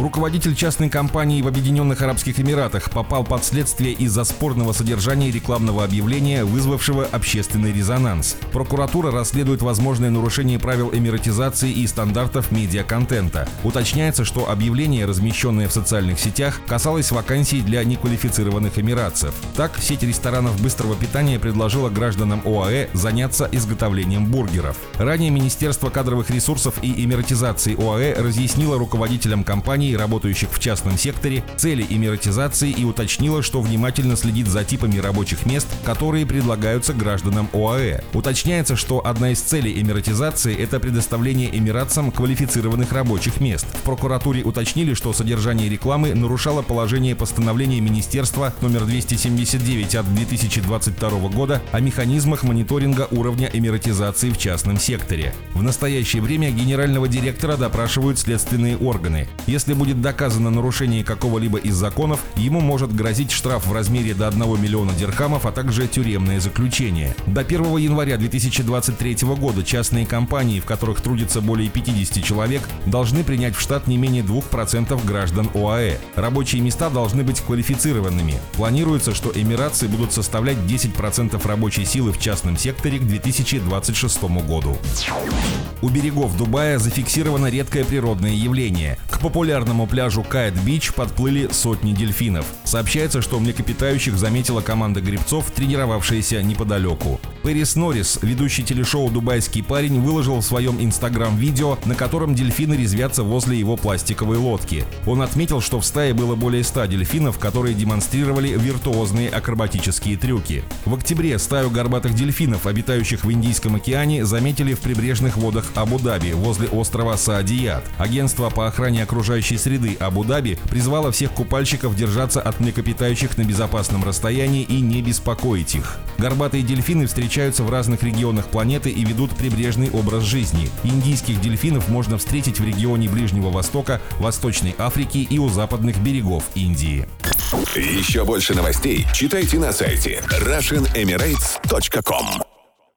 Руководитель частной компании в Объединенных Арабских Эмиратах попал под следствие из-за спорного содержания рекламного объявления, вызвавшего общественный резонанс. Прокуратура расследует возможное нарушение правил эмиратизации и стандартов медиаконтента. Уточняется, что объявление, размещенное в социальных сетях, касалось вакансий для неквалифицированных эмиратцев. Так, сеть ресторанов быстрого питания предложила гражданам ОАЭ заняться изготовлением бургеров. Ранее Министерство кадровых ресурсов и эмиратизации ОАЭ разъяснило руководителям компании компаний, работающих в частном секторе, цели эмиратизации и уточнила, что внимательно следит за типами рабочих мест, которые предлагаются гражданам ОАЭ. Уточняется, что одна из целей эмиратизации – это предоставление эмиратцам квалифицированных рабочих мест. В прокуратуре уточнили, что содержание рекламы нарушало положение постановления Министерства номер 279 от 2022 года о механизмах мониторинга уровня эмиратизации в частном секторе. В настоящее время генерального директора допрашивают следственные органы. Если будет доказано нарушение какого-либо из законов, ему может грозить штраф в размере до 1 миллиона дирхамов, а также тюремное заключение. До 1 января 2023 года частные компании, в которых трудится более 50 человек, должны принять в штат не менее 2% граждан ОАЭ. Рабочие места должны быть квалифицированными. Планируется, что эмиратцы будут составлять 10% рабочей силы в частном секторе к 2026 году. У берегов Дубая зафиксировано редкое природное явление. К популярным популярному пляжу Кайт-Бич подплыли сотни дельфинов. Сообщается, что млекопитающих заметила команда гребцов, тренировавшаяся неподалеку. Пэрис Норрис, ведущий телешоу «Дубайский парень», выложил в своем инстаграм видео, на котором дельфины резвятся возле его пластиковой лодки. Он отметил, что в стае было более 100 дельфинов, которые демонстрировали виртуозные акробатические трюки. В октябре стаю горбатых дельфинов, обитающих в Индийском океане, заметили в прибрежных водах Абу-Даби возле острова Саадият. Агентство по охране окружающей среды Абу-Даби призвало всех купальщиков держаться от млекопитающих на безопасном расстоянии и не беспокоить их. Горбатые дельфины встречаются в разных регионах планеты и ведут прибрежный образ жизни. Индийских дельфинов можно встретить в регионе Ближнего Востока, Восточной Африки и у западных берегов Индии. Еще больше новостей читайте на сайте RussianEmirates.com